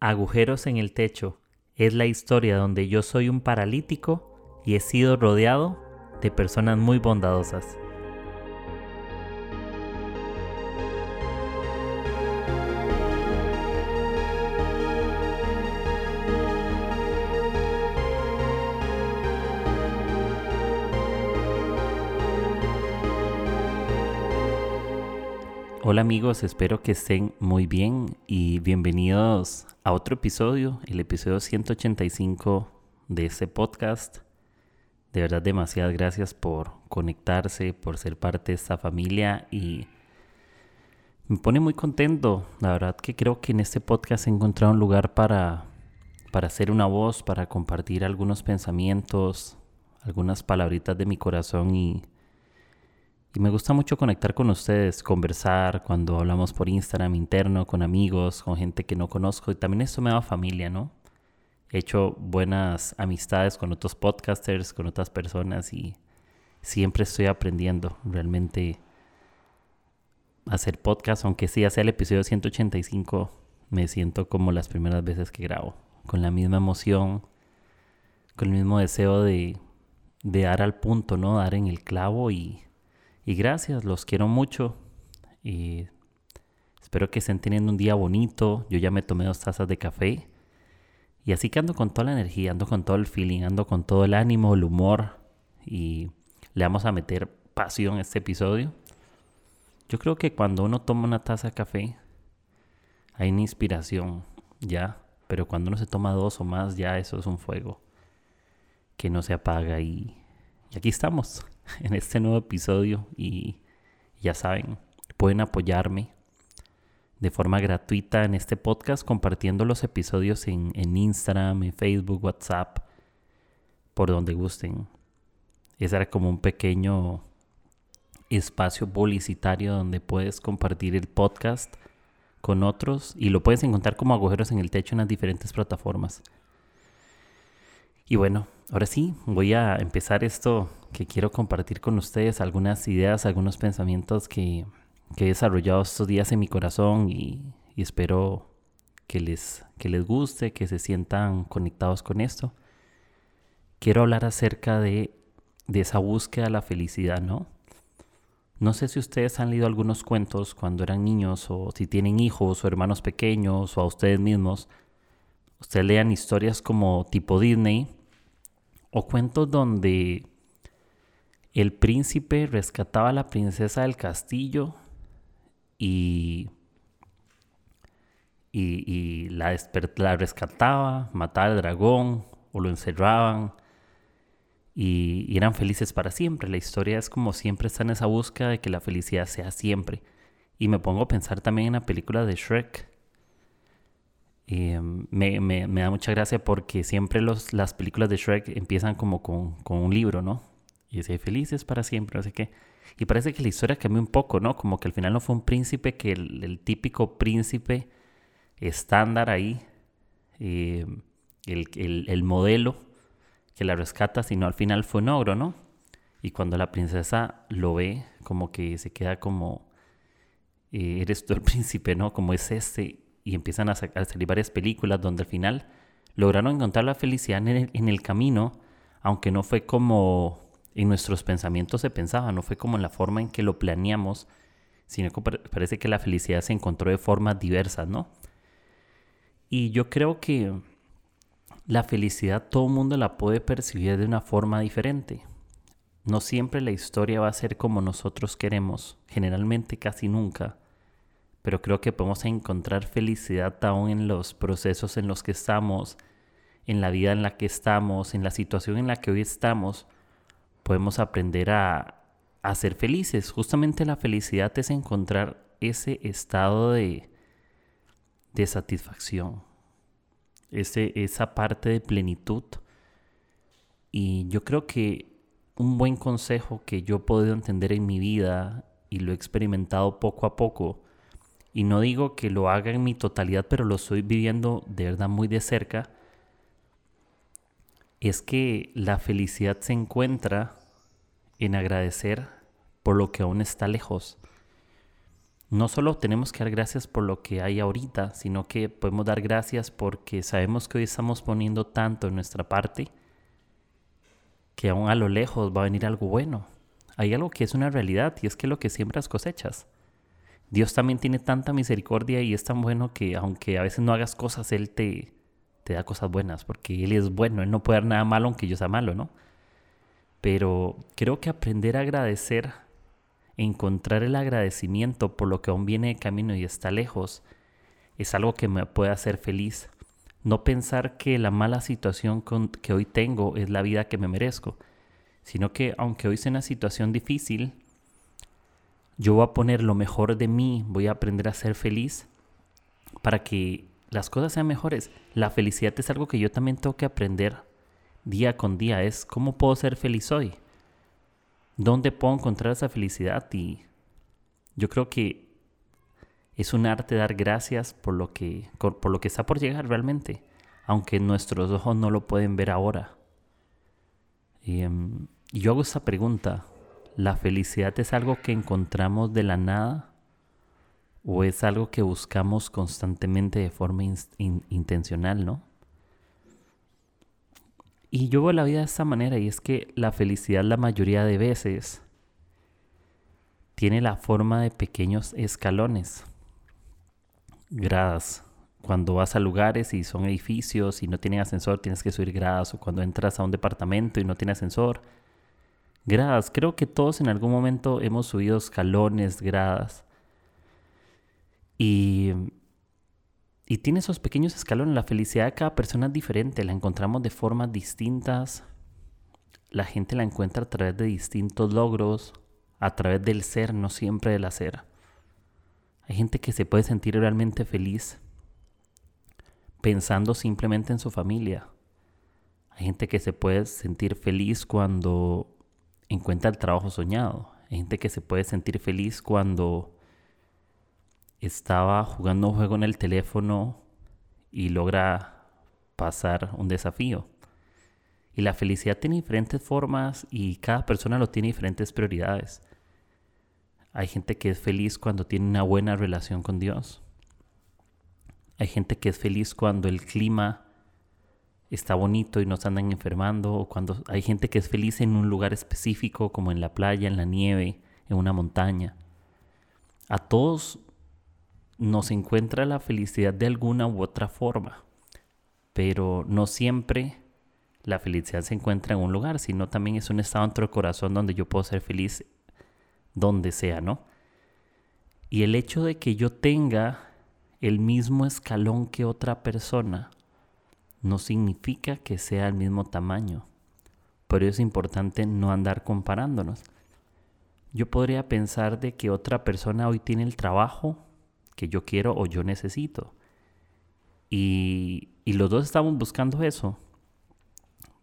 Agujeros en el techo es la historia donde yo soy un paralítico y he sido rodeado de personas muy bondadosas. Hola amigos, espero que estén muy bien y bienvenidos a otro episodio, el episodio 185 de este podcast. De verdad, demasiadas gracias por conectarse, por ser parte de esta familia y me pone muy contento. La verdad que creo que en este podcast he encontrado un lugar para, para hacer una voz, para compartir algunos pensamientos, algunas palabritas de mi corazón y y me gusta mucho conectar con ustedes, conversar cuando hablamos por Instagram interno, con amigos, con gente que no conozco. Y también eso me da familia, ¿no? He hecho buenas amistades con otros podcasters, con otras personas y siempre estoy aprendiendo realmente hacer podcast, aunque sí, sea el episodio 185, me siento como las primeras veces que grabo, con la misma emoción, con el mismo deseo de, de dar al punto, ¿no? Dar en el clavo y y gracias, los quiero mucho. Y espero que estén teniendo un día bonito. Yo ya me tomé dos tazas de café. Y así que ando con toda la energía, ando con todo el feeling, ando con todo el ánimo, el humor. Y le vamos a meter pasión a este episodio. Yo creo que cuando uno toma una taza de café, hay una inspiración, ya. Pero cuando uno se toma dos o más, ya eso es un fuego que no se apaga. Y, y aquí estamos en este nuevo episodio y ya saben, pueden apoyarme de forma gratuita en este podcast compartiendo los episodios en, Instagram, en Facebook, WhatsApp, por donde gusten. Ese era como un pequeño espacio publicitario donde puedes compartir el podcast con otros y lo puedes encontrar como agujeros en el techo en las diferentes plataformas. Y bueno, ahora sí, voy a empezar esto que quiero compartir con ustedes, algunas ideas, algunos pensamientos que, he desarrollado estos días en mi corazón y, espero que les, que les guste, que se sientan conectados con esto. Quiero hablar acerca de, de esa búsqueda de la felicidad, ¿no? No sé si ustedes han leído algunos cuentos cuando eran niños o si tienen hijos o hermanos pequeños o a ustedes mismos. Ustedes lean historias como tipo Disney o cuentos donde el príncipe rescataba a la princesa del castillo y, y, la, rescataba, mataba al dragón o lo encerraban y, y, eran felices para siempre. La historia es como siempre está en esa búsqueda de que la felicidad sea siempre. Y me pongo a pensar también en la película de Shrek eh, me, me, me, da mucha gracia porque siempre los, las películas de Shrek empiezan como con, con un libro, ¿no? Y dice, felices para siempre, no sé. Y parece que la historia cambió un poco, ¿no? Como que al final no fue un príncipe que el, típico príncipe estándar ahí, eh, el, el, el, modelo que la rescata, sino al final fue un ogro, ¿no? Y cuando la princesa lo ve, como que se queda como, eh, eres tú el príncipe, ¿no? Como es este y empiezan a, salir varias películas donde al final lograron encontrar la felicidad en el, camino, aunque no fue como en nuestros pensamientos se pensaba, no fue como en la forma en que lo planeamos, sino que parece que la felicidad se encontró de formas diversas, ¿no? Y yo creo que la felicidad todo el mundo la puede percibir de una forma diferente. No siempre la historia va a ser como nosotros queremos, generalmente casi nunca pero creo que podemos encontrar felicidad aún en los procesos en los que estamos, en la vida en la que estamos, en la situación en la que hoy estamos. Podemos aprender a, ser felices. Justamente la felicidad es encontrar ese estado de, de satisfacción, ese, esa parte de plenitud. Y yo creo que un buen consejo que yo he podido entender en mi vida y lo he experimentado poco a poco y no digo que lo haga en mi totalidad, pero lo estoy viviendo de verdad muy de cerca, es que la felicidad se encuentra en agradecer por lo que aún está lejos. no solo tenemos que dar gracias por lo que hay ahorita, sino que podemos dar gracias porque sabemos que hoy estamos poniendo tanto en nuestra parte que aún a lo lejos va a venir algo bueno. Hay algo que es una realidad y es que lo que siembras cosechas. Dios también tiene tanta misericordia y es tan bueno que aunque a veces no hagas cosas, Él te, te da cosas buenas, porque Él es bueno, Él no puede dar nada malo aunque yo sea malo, ¿no? Pero creo que aprender a agradecer, encontrar el agradecimiento por lo que aún viene de camino y está lejos, es algo que me puede hacer feliz. No pensar que la mala situación que hoy tengo es la vida que me merezco, sino que aunque hoy sea una situación difícil, yo voy a poner lo mejor de mí, voy a aprender a ser feliz para que las cosas sean mejores. La felicidad es algo que yo también tengo que aprender día con día. Es cómo puedo ser feliz hoy. ¿Dónde puedo encontrar esa felicidad? Y yo creo que es un arte dar gracias por lo que, por lo que está por llegar realmente, aunque nuestros ojos no lo pueden ver ahora. Em, y yo hago esa pregunta, ¿La felicidad es algo que encontramos de la nada o es algo que buscamos constantemente de forma intencional, no? Y yo veo la vida de esta manera y es que la felicidad la mayoría de veces tiene la forma de pequeños escalones, gradas. Cuando vas a lugares y son edificios y no tienen ascensor, tienes que subir gradas. O cuando entras a un departamento y no tiene ascensor, gradas. Creo que todos en algún momento hemos subido escalones, gradas. Y, y tiene esos pequeños escalones. La felicidad de cada persona es diferente. La encontramos de formas distintas. La gente la encuentra a través de distintos logros, a través del ser, no siempre del hacer. Hay gente que se puede sentir realmente feliz pensando simplemente en su familia. Hay gente que se puede sentir feliz cuando encuentra el trabajo soñado. Hay gente que se puede sentir feliz cuando estaba jugando un juego en el teléfono y logra pasar un desafío. Y la felicidad tiene diferentes formas y cada persona lo tiene diferentes prioridades. Hay gente que es feliz cuando tiene una buena relación con Dios. Hay gente que es feliz cuando el clima está bonito y no se andan enfermando, o cuando hay gente que es feliz en un lugar específico, como en la playa, en la nieve, en una montaña. A todos nos encuentra la felicidad de alguna u otra forma, pero no siempre la felicidad se encuentra en un lugar, sino también es un estado dentro del corazón donde yo puedo ser feliz donde sea, ¿no? Y el hecho de que yo tenga el mismo escalón que otra persona, no significa que sea el mismo tamaño. Por eso es importante no andar comparándonos. Yo podría pensar de que otra persona hoy tiene el trabajo que yo quiero o yo necesito. Y, y los dos estamos buscando eso.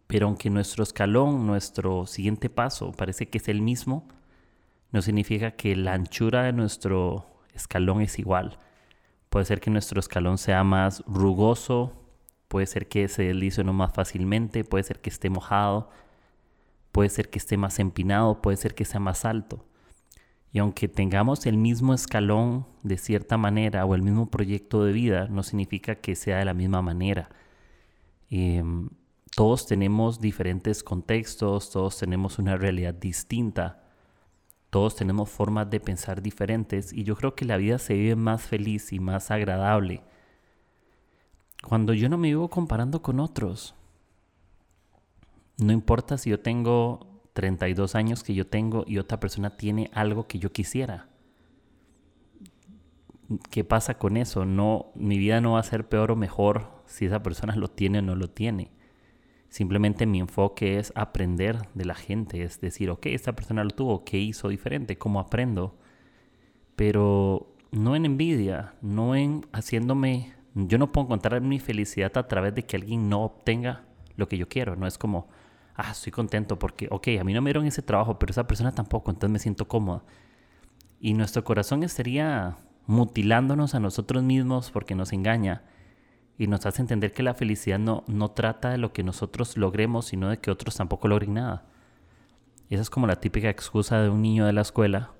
Pero aunque nuestro escalón, nuestro siguiente paso parece que es el mismo, no significa que la anchura de nuestro escalón es igual. Puede ser que nuestro escalón sea más rugoso puede ser que se deslice no más fácilmente, puede ser que esté mojado, puede ser que esté más empinado, puede ser que sea más alto. Y aunque tengamos el mismo escalón de cierta manera o el mismo proyecto de vida, no significa que sea de la misma manera. Em, todos tenemos diferentes contextos, todos tenemos una realidad distinta, todos tenemos formas de pensar diferentes y yo creo que la vida se vive más feliz y más agradable cuando yo no me vivo comparando con otros. No importa si yo tengo 32 años que yo tengo y otra persona tiene algo que yo quisiera. ¿Qué pasa con eso? No, mi vida no va a ser peor o mejor si esa persona lo tiene o no lo tiene. Simplemente mi enfoque es aprender de la gente, es decir, ok, esta persona lo tuvo, ¿qué hizo diferente? ¿Cómo aprendo? Pero no en envidia, no en haciéndome yo no puedo encontrar mi felicidad a través de que alguien no obtenga lo que yo quiero. No es como, ah, estoy contento porque, ok, a mí no me dieron ese trabajo, pero esa persona tampoco, entonces me siento cómoda. Y nuestro corazón estaría mutilándonos a nosotros mismos porque nos engaña y nos hace entender que la felicidad no, no trata de lo que nosotros logremos, sino de que otros tampoco logren nada. esa es como la típica excusa de un niño de la escuela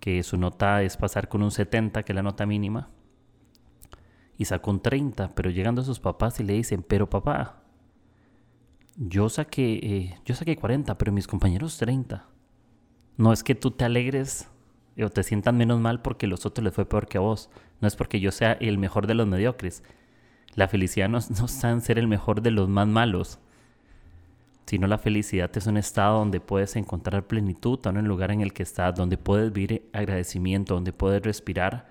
que su nota es pasar con un 70, que es la nota mínima, y sacó un 30, pero llegando a sus papás y le dicen, pero papá, yo saqué, eh, yo saqué 40, pero mis compañeros 30. No es que tú te alegres o te sientan menos mal porque los otros les fue peor que a vos. No es porque yo sea el mejor de los mediocres. La felicidad no, no está en ser el mejor de los más malos, sino la felicidad es un estado donde puedes encontrar plenitud, en un lugar en el que estás, donde puedes vivir agradecimiento, donde puedes respirar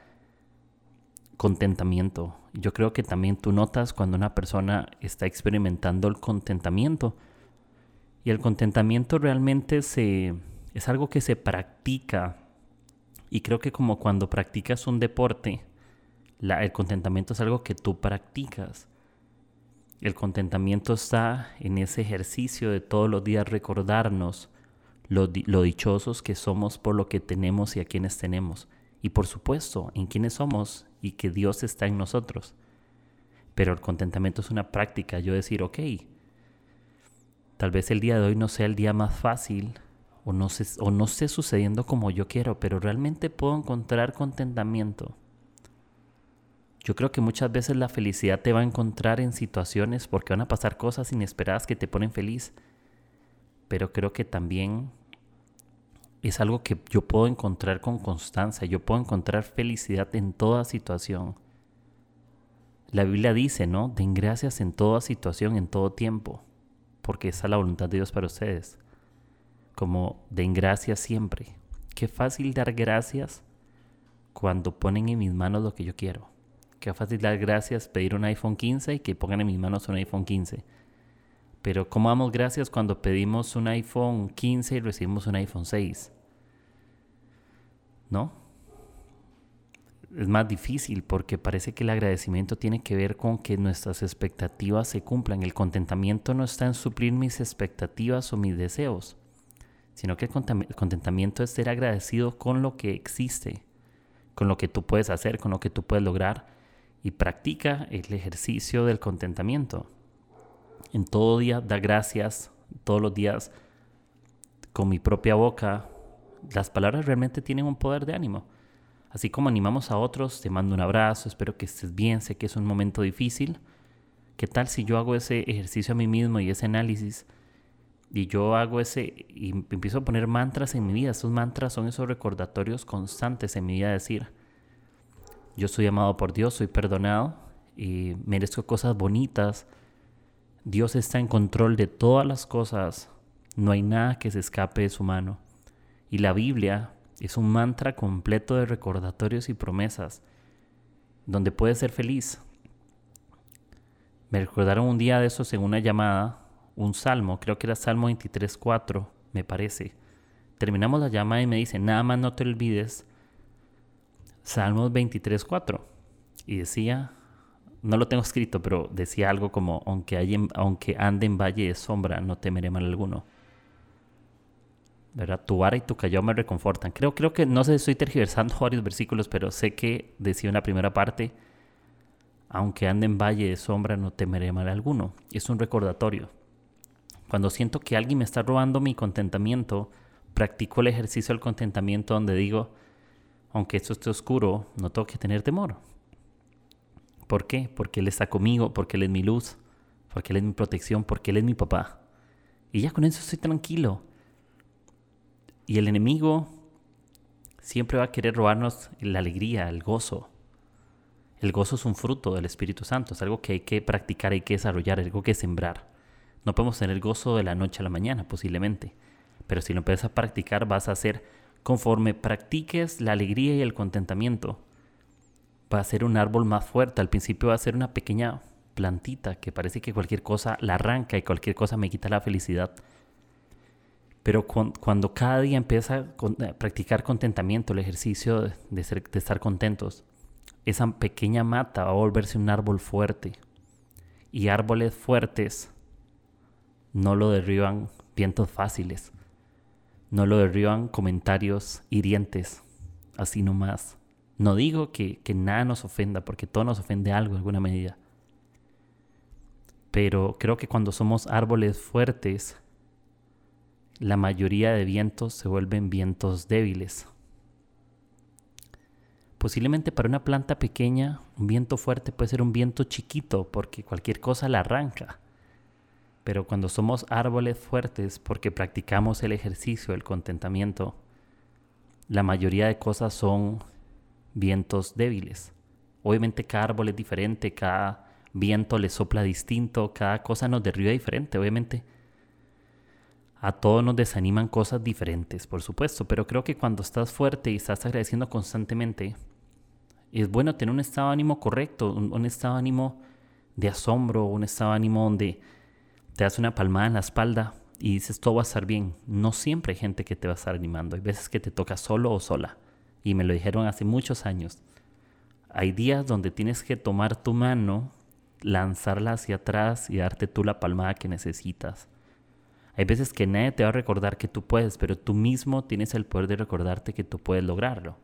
contentamiento. Yo creo que también tú notas cuando una persona está experimentando el contentamiento. Y el contentamiento realmente se, es algo que se practica. Y creo que como cuando practicas un deporte, el contentamiento es algo que tú practicas. El contentamiento está en ese ejercicio de todos los días recordarnos lo, dichosos que somos por lo que tenemos y a quienes tenemos. Y por supuesto, en quienes somos y que Dios está en nosotros. Pero el contentamiento es una práctica, yo decir, ok, tal vez el día de hoy no sea el día más fácil o no, o no sucediendo como yo quiero, pero realmente puedo encontrar contentamiento yo creo que muchas veces la felicidad te va a encontrar en situaciones porque van a pasar cosas inesperadas que te ponen feliz. Pero creo que también es algo que yo puedo encontrar con constancia. Yo puedo encontrar felicidad en toda situación. La Biblia dice, ¿no? Den gracias en toda situación, en todo tiempo. Porque esa es la voluntad de Dios para ustedes. Como den gracias siempre. Qué fácil dar gracias cuando ponen en mis manos lo que yo quiero. Qué fácil dar gracias, pedir un iPhone 15 y que pongan en mis manos un iPhone 15. Pero ¿cómo damos gracias cuando pedimos un iPhone 15 y recibimos un iPhone 6? ¿No? Es más difícil porque parece que el agradecimiento tiene que ver con que nuestras expectativas se cumplan. El contentamiento no está en suplir mis expectativas o mis deseos, sino que el contentamiento es ser agradecido con lo que existe, con lo que tú puedes hacer, con lo que tú puedes lograr y practica el ejercicio del contentamiento. En todo día da gracias, todos los días con mi propia boca. Las palabras realmente tienen un poder de ánimo. Así como animamos a otros, te mando un abrazo, espero que estés bien, sé que es un momento difícil. ¿Qué tal si yo hago ese ejercicio a mí mismo y ese análisis? Y yo hago ese y empiezo a poner mantras en mi vida. Esos mantras son esos recordatorios constantes en mi vida, decir, yo soy amado por Dios, soy perdonado y merezco cosas bonitas. Dios está en control de todas las cosas. No hay nada que se escape de su mano. Y la Biblia es un mantra completo de recordatorios y promesas, donde puedes ser feliz. Me recordaron un día de esos en una llamada, un salmo, creo que era Salmo 23.4, me parece. Terminamos la llamada y me dice, nada más no te olvides Salmos 23.4. Y decía, no lo tengo escrito, pero decía algo como, aunque, ande en valle de sombra, no temeré mal alguno. ¿Verdad? Tu vara y tu callao me reconfortan. Creo, creo que, no sé, estoy tergiversando varios versículos, pero sé que decía en la primera parte, aunque ande en valle de sombra, no temeré mal alguno. Es un recordatorio. Cuando siento que alguien me está robando mi contentamiento, practico el ejercicio del contentamiento donde digo, aunque esto esté oscuro, no tengo que tener temor. ¿Por qué? Porque Él está conmigo, porque Él es mi luz, porque Él es mi protección, porque Él es mi papá. Y ya con eso estoy tranquilo. Y el enemigo siempre va a querer robarnos la alegría, el gozo. El gozo es un fruto del Espíritu Santo, es algo que hay que practicar, hay que desarrollar, algo que sembrar. No podemos tener gozo de la noche a la mañana, posiblemente. Pero si lo empiezas a practicar, vas a hacer Conforme practiques la alegría y el contentamiento, va a ser un árbol más fuerte. Al principio va a ser una pequeña plantita que parece que cualquier cosa la arranca y cualquier cosa me quita la felicidad. Pero cuando cada día empieza a practicar contentamiento, el ejercicio de, de estar contentos, esa pequeña mata va a volverse un árbol fuerte. Y árboles fuertes no lo derriban vientos fáciles. No lo derriban comentarios hirientes, así nomás. No digo que, nada nos ofenda, porque todo nos ofende algo en alguna medida. Pero creo que cuando somos árboles fuertes, la mayoría de vientos se vuelven vientos débiles. Posiblemente para una planta pequeña, un viento fuerte puede ser un viento chiquito porque cualquier cosa la arranca. Pero cuando somos árboles fuertes porque practicamos el ejercicio, el contentamiento, la mayoría de cosas son vientos débiles. Obviamente cada árbol es diferente, cada viento le sopla distinto, cada cosa nos derriba diferente, obviamente. A todos nos desaniman cosas diferentes, por supuesto, pero creo que cuando estás fuerte y estás agradeciendo constantemente, es bueno tener un estado de ánimo correcto, un, estado de ánimo de asombro, un estado de ánimo donde te das una palmada en la espalda y dices todo va a estar bien. No siempre hay gente que te va a estar animando, hay veces que te toca solo o sola. Y me lo dijeron hace muchos años. Hay días donde tienes que tomar tu mano, lanzarla hacia atrás y darte tú la palmada que necesitas. Hay veces que nadie te va a recordar que tú puedes, pero tú mismo tienes el poder de recordarte que tú puedes lograrlo.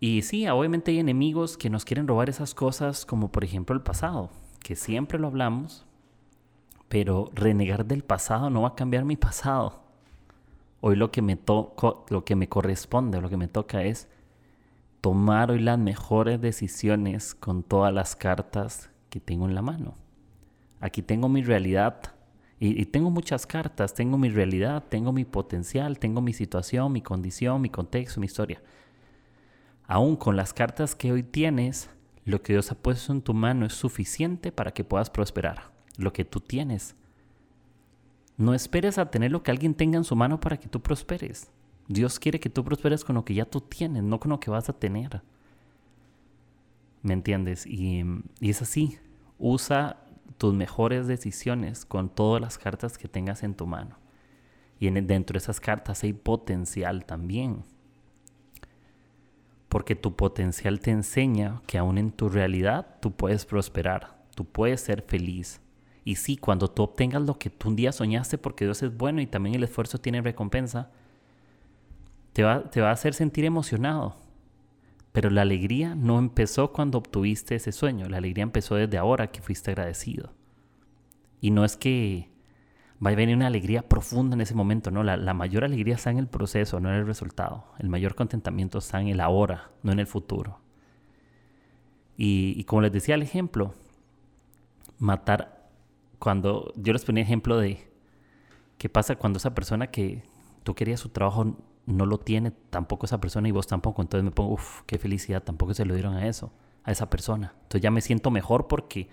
Y sí, obviamente hay enemigos que nos quieren robar esas cosas, como por ejemplo el pasado, que siempre lo hablamos, pero renegar del pasado no va a cambiar mi pasado. Hoy lo que me, lo que me corresponde, lo que me toca es tomar hoy las mejores decisiones con todas las cartas que tengo en la mano. Aquí tengo mi realidad y, y, tengo muchas cartas, tengo mi realidad, tengo mi potencial, tengo mi situación, mi condición, mi contexto, mi historia. Aún con las cartas que hoy tienes, lo que Dios ha puesto en tu mano es suficiente para que puedas prosperar. Lo que tú tienes. No esperes a tener lo que alguien tenga en su mano para que tú prosperes. Dios quiere que tú prosperes con lo que ya tú tienes, no con lo que vas a tener. ¿Me entiendes? Y, es así. Usa tus mejores decisiones con todas las cartas que tengas en tu mano. Y en, dentro de esas cartas hay potencial también porque tu potencial te enseña que aún en tu realidad tú puedes prosperar, tú puedes ser feliz. Y sí, cuando tú obtengas lo que tú un día soñaste, porque Dios es bueno y también el esfuerzo tiene recompensa, te va, te va a hacer sentir emocionado. Pero la alegría no empezó cuando obtuviste ese sueño, la alegría empezó desde ahora que fuiste agradecido. Y no es que va a venir una alegría profunda en ese momento, ¿no? La, mayor alegría está en el proceso, no en el resultado. El mayor contentamiento está en el ahora, no en el futuro. Y, como les decía el ejemplo, matar, cuando yo les ponía ejemplo de qué pasa cuando esa persona que tú querías su trabajo no lo tiene, tampoco esa persona y vos tampoco, entonces me pongo, uff, qué felicidad, tampoco se lo dieron a eso, a esa persona. Entonces ya me siento mejor porque,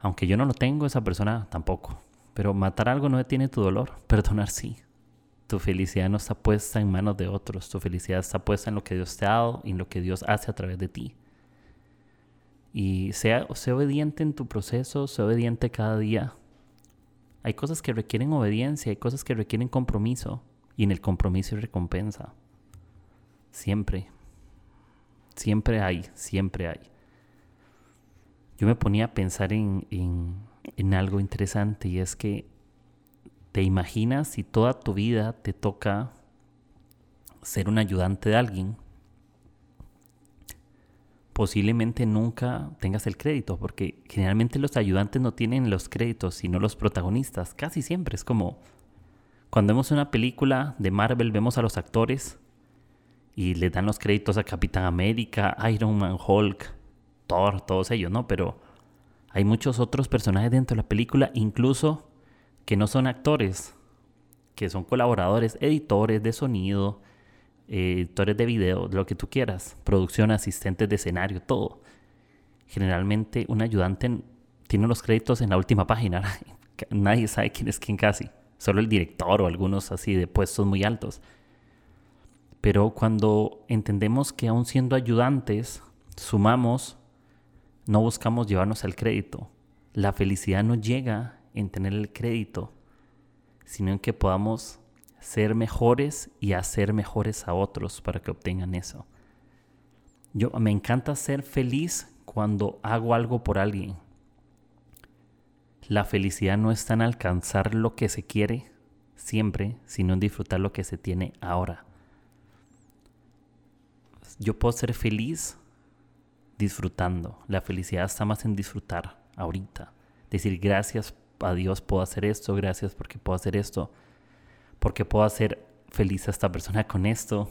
aunque yo no lo tengo, esa persona tampoco. Pero matar algo no detiene tu dolor, perdonar sí. Tu felicidad no está puesta en manos de otros, tu felicidad está puesta en lo que Dios te ha dado y en lo que Dios hace a través de ti. Y sea, sea obediente en tu proceso, sea obediente cada día. Hay cosas que requieren obediencia, hay cosas que requieren compromiso y en el compromiso hay recompensa. Siempre. Siempre hay, siempre hay. Yo me ponía a pensar en, en en algo interesante y es que te imaginas si toda tu vida te toca ser un ayudante de alguien, posiblemente nunca tengas el crédito, porque generalmente los ayudantes no tienen los créditos, sino los protagonistas, casi siempre. Es como cuando vemos una película de Marvel, vemos a los actores y le dan los créditos a Capitán América, Iron Man, Hulk, Thor, todos ellos, ¿no? Pero hay muchos otros personajes dentro de la película, incluso que no son actores, que son colaboradores, editores de sonido, editores de video, lo que tú quieras, producción, asistentes de escenario, todo. Generalmente un ayudante tiene los créditos en la última página. Nadie sabe quién es quién casi. Solo el director o algunos así de puestos muy altos. Pero cuando entendemos que aún siendo ayudantes, sumamos no buscamos llevarnos al crédito. La felicidad no llega en tener el crédito, sino en que podamos ser mejores y hacer mejores a otros para que obtengan eso. Yo me encanta ser feliz cuando hago algo por alguien. La felicidad no está en alcanzar lo que se quiere siempre, sino en disfrutar lo que se tiene ahora. Yo puedo ser feliz disfrutando. La felicidad está más en disfrutar ahorita. Decir gracias a Dios puedo hacer esto, gracias porque puedo hacer esto, porque puedo hacer feliz a esta persona con esto.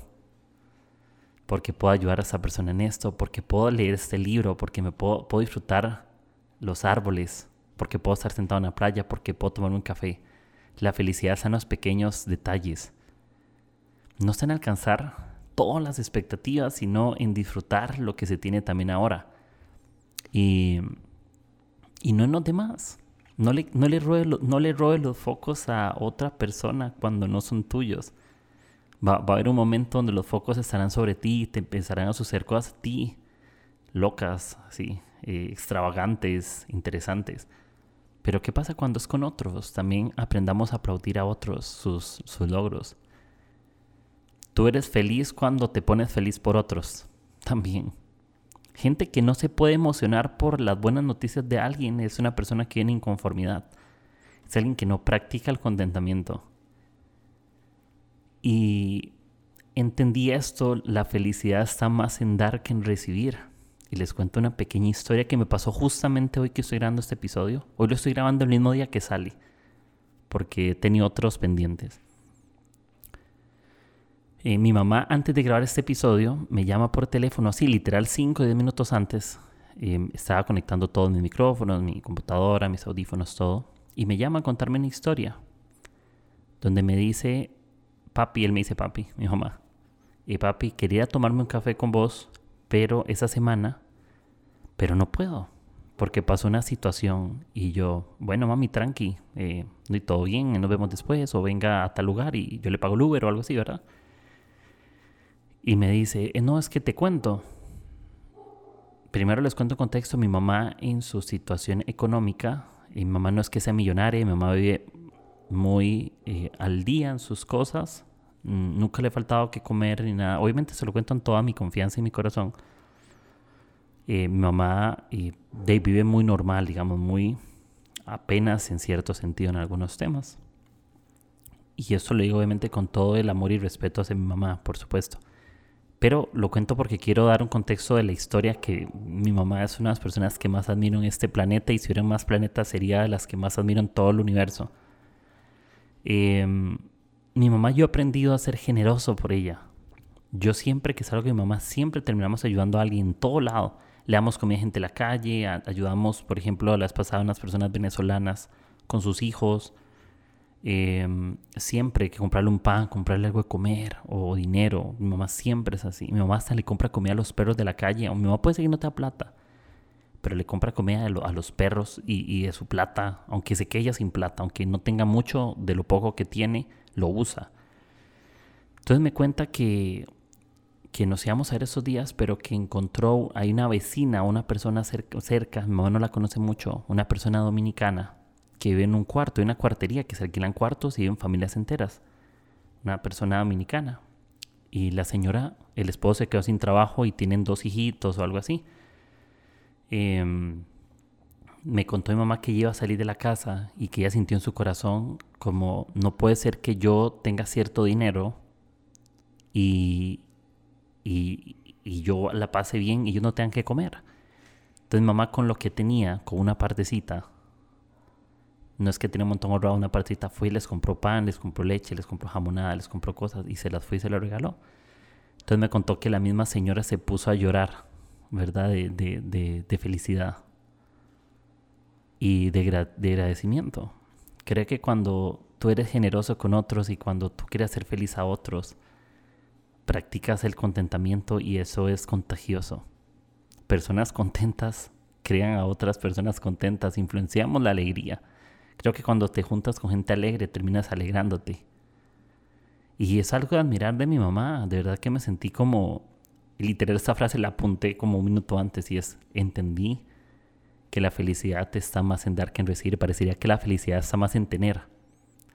porque puedo ayudar a esa persona en esto, porque puedo leer este libro, porque me puedo, puedo disfrutar los árboles, porque puedo estar sentado en la playa, porque puedo tomar un café. La felicidad está en los pequeños detalles. No está en alcanzar todas las expectativas, sino en disfrutar lo que se tiene también ahora. Y, y no en los demás. No le, no, le robe, no le los focos a otra persona cuando no son tuyos. Va, va, a haber un momento donde los focos estarán sobre ti y te empezarán a suceder cosas a ti, locas, así, eh, extravagantes, interesantes. Pero ¿qué pasa cuando es con otros? También aprendamos a aplaudir a otros sus, sus logros. Tú eres feliz cuando te pones feliz por otros. También. Gente que no se puede emocionar por las buenas noticias de alguien es una persona que tiene inconformidad. Es alguien que no practica el contentamiento. Y entendí esto, la felicidad está más en dar que en recibir. Y les cuento una pequeña historia que me pasó justamente hoy que estoy grabando este episodio. Hoy lo estoy grabando el mismo día que sale, porque tenía otros pendientes. Eh, mi mamá, antes de grabar este episodio, me llama por teléfono, así literal 5 o 10 minutos antes. Eh, estaba conectando todos mis micrófonos, mi computadora, mis audífonos, todo. Y me llama a contarme una historia. Donde me dice, papi, él me dice papi, mi mamá. Y papi, quería tomarme un café con vos, pero esa semana, pero no puedo. Porque pasó una situación y yo, bueno, mami, tranqui, eh, todo bien, nos vemos después, o venga a tal lugar y yo le pago el Uber o algo así, ¿verdad? Y me dice, eh, no, es que te cuento. Primero les cuento contexto, mi mamá en su situación económica, y mi mamá no es que sea millonaria, mi mamá vive muy eh, al día en sus cosas, nunca le ha faltado que comer ni nada. Obviamente se lo cuento en toda mi confianza y mi corazón. Eh, mi mamá Dave vive muy normal, digamos, muy apenas en cierto sentido en algunos temas. Y esto lo digo obviamente con todo el amor y respeto hacia mi mamá, por supuesto. Pero lo cuento porque quiero dar un contexto de la historia que mi mamá es una de las personas que más admiro en este planeta y si hubiera más planetas sería de las que más admiro en todo el universo. Em, mi mamá yo he aprendido a ser generoso por ella. Yo siempre que salgo con mi mamá, siempre terminamos ayudando a alguien en todo lado. Le damos comida a gente en la calle, ayudamos, por ejemplo, a las pasadas unas personas venezolanas con sus hijos, Em, siempre que comprarle un pan, comprarle algo de comer o dinero. Mi mamá siempre es así. Mi mamá hasta le compra comida a los perros de la calle. O mi mamá puede seguir no te plata, pero le compra comida a, los perros y, de su plata, aunque se quede sin plata, aunque no tenga mucho de lo poco que tiene, lo usa. Entonces me cuenta que, que nos íbamos a ver esos días, pero que encontró, hay una vecina, una persona cerca, cerca, mi mamá no la conoce mucho, una persona dominicana, que vive en un cuarto, hay una cuartería que se alquilan cuartos y viven familias enteras. Una persona dominicana. Y la señora, el esposo se quedó sin trabajo y tienen dos hijitos o algo así. Em, me contó mi mamá que iba a salir de la casa y que ella sintió en su corazón como no puede ser que yo tenga cierto dinero y, y, y yo la pase bien y yo no tenga que comer. Entonces mamá con lo que tenía, con una partecita, no es que tiene un montón ahorrado una partita, fue y les compró pan, les compró leche, les compró jamonada, les compró cosas y se las fue y se las regaló. Entonces me contó que la misma señora se puso a llorar, ¿verdad? De, de, de, felicidad y de, de agradecimiento. Creo que cuando tú eres generoso con otros y cuando tú quieres hacer feliz a otros, practicas el contentamiento y eso es contagioso. Personas contentas crean a otras personas contentas, influenciamos la alegría Creo que cuando te juntas con gente alegre terminas alegrándote. Y es algo de admirar de mi mamá. De verdad que me sentí como... Literal, esta frase la apunté como un minuto antes y es, entendí que la felicidad está más en dar que en recibir. Parecería que la felicidad está más en tener.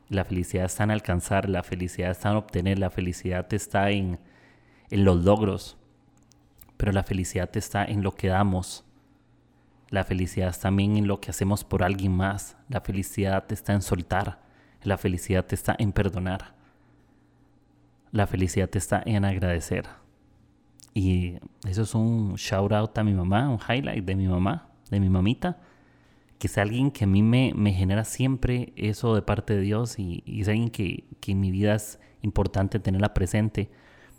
La felicidad está en alcanzar, la felicidad está en obtener, la felicidad está en, en los logros. Pero la felicidad está en lo que damos, la felicidad está también en lo que hacemos por alguien más. La felicidad está en soltar. La felicidad está en perdonar. La felicidad está en agradecer. Y eso es un shout out a mi mamá, un highlight de mi mamá, de mi mamita, que es alguien que a mí me, me genera siempre eso de parte de Dios y, es alguien que, que en mi vida es importante tenerla presente.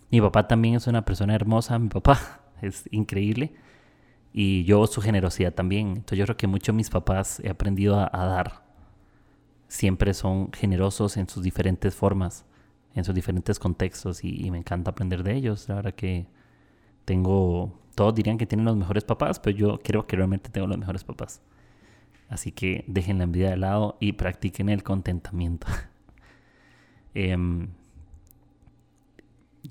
Mi papá también es una persona hermosa, mi papá es increíble. Y yo su generosidad también. Entonces yo creo que mucho mis papás he aprendido a, dar. Siempre son generosos en sus diferentes formas, en sus diferentes contextos y, me encanta aprender de ellos. La verdad que tengo, todos dirían que tienen los mejores papás, pero yo creo que realmente tengo los mejores papás. Así que dejen la envidia de lado y practiquen el contentamiento. Em,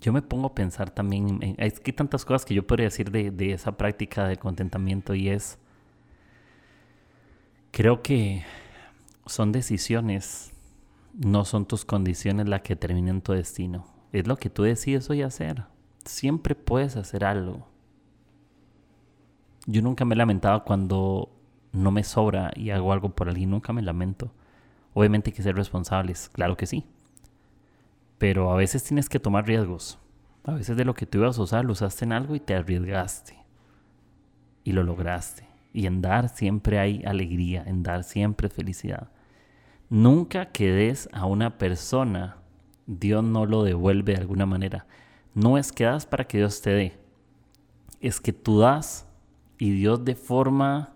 yo me pongo a pensar también, en, hay tantas cosas que yo podría decir de, de esa práctica de contentamiento y es, creo que son decisiones, no son tus condiciones las que determinan tu destino. Es lo que tú decides hoy hacer. Siempre puedes hacer algo. Yo nunca me he lamentado cuando no me sobra y hago algo por alguien, nunca me lamento. Obviamente hay que ser responsables, claro que sí. Pero a veces tienes que tomar riesgos. A veces de lo que tú ibas a usar lo usaste en algo y te arriesgaste. Y lo lograste. Y en dar siempre hay alegría, en dar siempre felicidad. Nunca que des a una persona, Dios no lo devuelve de alguna manera. No es que das para que Dios te dé. Es que tú das y Dios de forma,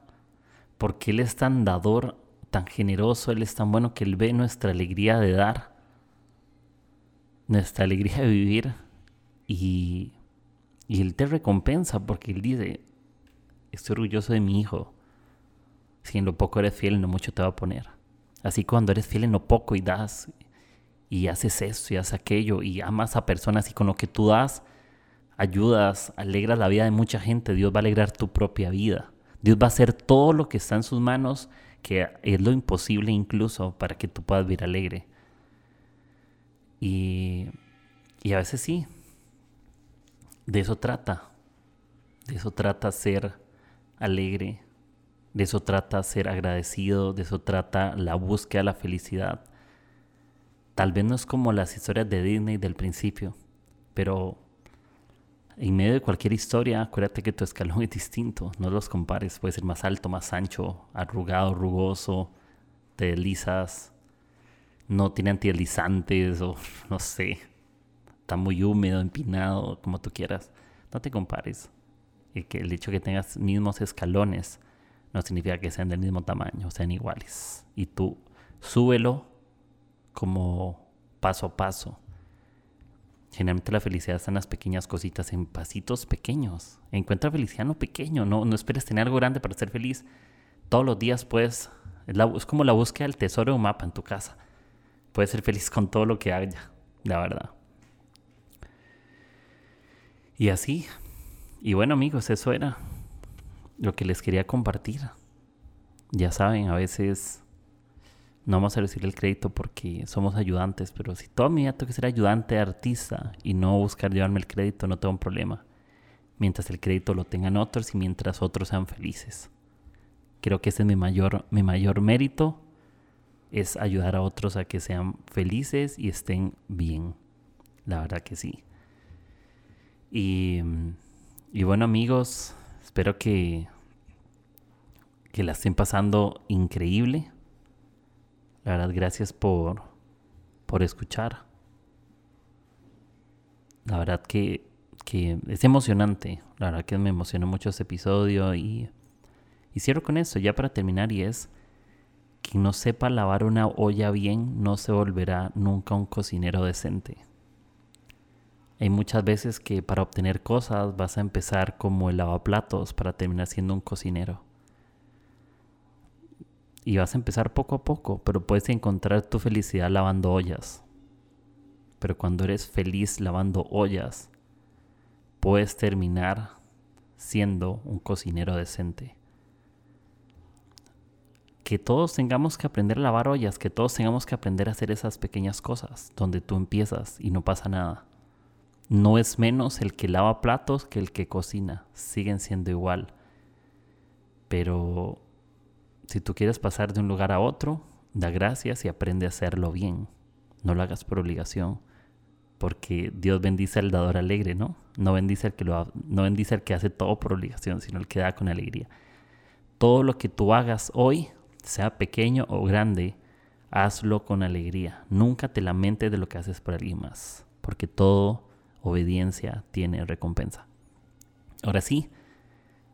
porque Él es tan dador, tan generoso, Él es tan bueno que Él ve nuestra alegría de dar nuestra alegría de vivir y, y Él te recompensa porque Él dice, estoy orgulloso de mi hijo. Si en lo poco eres fiel, no mucho te va a poner. Así cuando eres fiel en lo poco y das y haces esto y haces aquello y amas a personas y con lo que tú das, ayudas, alegras la vida de mucha gente, Dios va a alegrar tu propia vida. Dios va a hacer todo lo que está en sus manos, que es lo imposible incluso para que tú puedas vivir alegre. Y, a veces sí, de eso trata. De eso trata ser alegre, de eso trata ser agradecido, de eso trata la búsqueda de la felicidad. Tal vez no es como las historias de Disney del principio, pero en medio de cualquier historia, acuérdate que tu escalón es distinto, no los compares, puede ser más alto, más ancho, arrugado, rugoso, te deslizas, no tiene antideslizantes o no sé, está muy húmedo, empinado, como tú quieras. No te compares. Y que el hecho de que tengas mismos escalones no significa que sean del mismo tamaño, sean iguales. Y tú súbelo como paso a paso. Generalmente la felicidad está en las pequeñas cositas, en pasitos pequeños. Encuentra felicidad no pequeño, no, no esperes tener algo grande para ser feliz. Todos los días puedes, es, es como la búsqueda del tesoro de un mapa en tu casa puedes ser feliz con todo lo que haya, la verdad. Y así. Y bueno amigos, eso era lo que les quería compartir. Ya saben, a veces no vamos a recibir el crédito porque somos ayudantes, pero si toda mi vida tengo que ser ayudante artista y no buscar llevarme el crédito, no tengo un problema. Mientras el crédito lo tengan otros y mientras otros sean felices. Creo que ese es mi mayor, mi mayor mérito es ayudar a otros a que sean felices y estén bien. La verdad que sí. Y, y bueno amigos, espero que, que la estén pasando increíble. La verdad, gracias por, por escuchar. La verdad que, que es emocionante. La verdad que me emocionó mucho este episodio y cierro con eso ya para terminar y es quien no sepa lavar una olla bien no se volverá nunca un cocinero decente. Hay muchas veces que para obtener cosas vas a empezar como el lavaplatos para terminar siendo un cocinero. Y vas a empezar poco a poco, pero puedes encontrar tu felicidad lavando ollas. Pero cuando eres feliz lavando ollas, puedes terminar siendo un cocinero decente que todos tengamos que aprender a lavar ollas, que todos tengamos que aprender a hacer esas pequeñas cosas donde tú empiezas y no pasa nada. No es menos el que lava platos que el que cocina, siguen siendo igual. Pero si tú quieres pasar de un lugar a otro, da gracias y aprende a hacerlo bien. No lo hagas por obligación, porque Dios bendice al dador alegre, ¿no? No bendice al que lo no bendice al que hace todo por obligación, sino el que da con alegría. Todo lo que tú hagas hoy sea pequeño o grande, hazlo con alegría. Nunca te lamentes de lo que haces por alguien más, porque todo obediencia tiene recompensa. Ahora sí,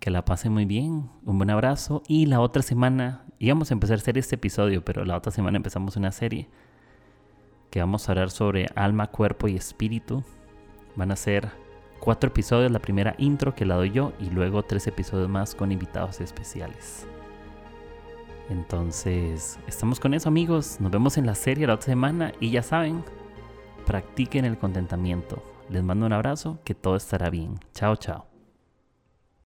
que la pasen muy bien, un buen abrazo y la otra semana íbamos a empezar a hacer este episodio, pero la otra semana empezamos una serie que vamos a hablar sobre alma, cuerpo y espíritu. Van a ser cuatro episodios, la primera intro que la doy yo y luego tres episodios más con invitados especiales. Entonces, estamos con eso amigos, nos vemos en la serie la otra semana y ya saben, practiquen el contentamiento. Les mando un abrazo, que todo estará bien. Chao, chao.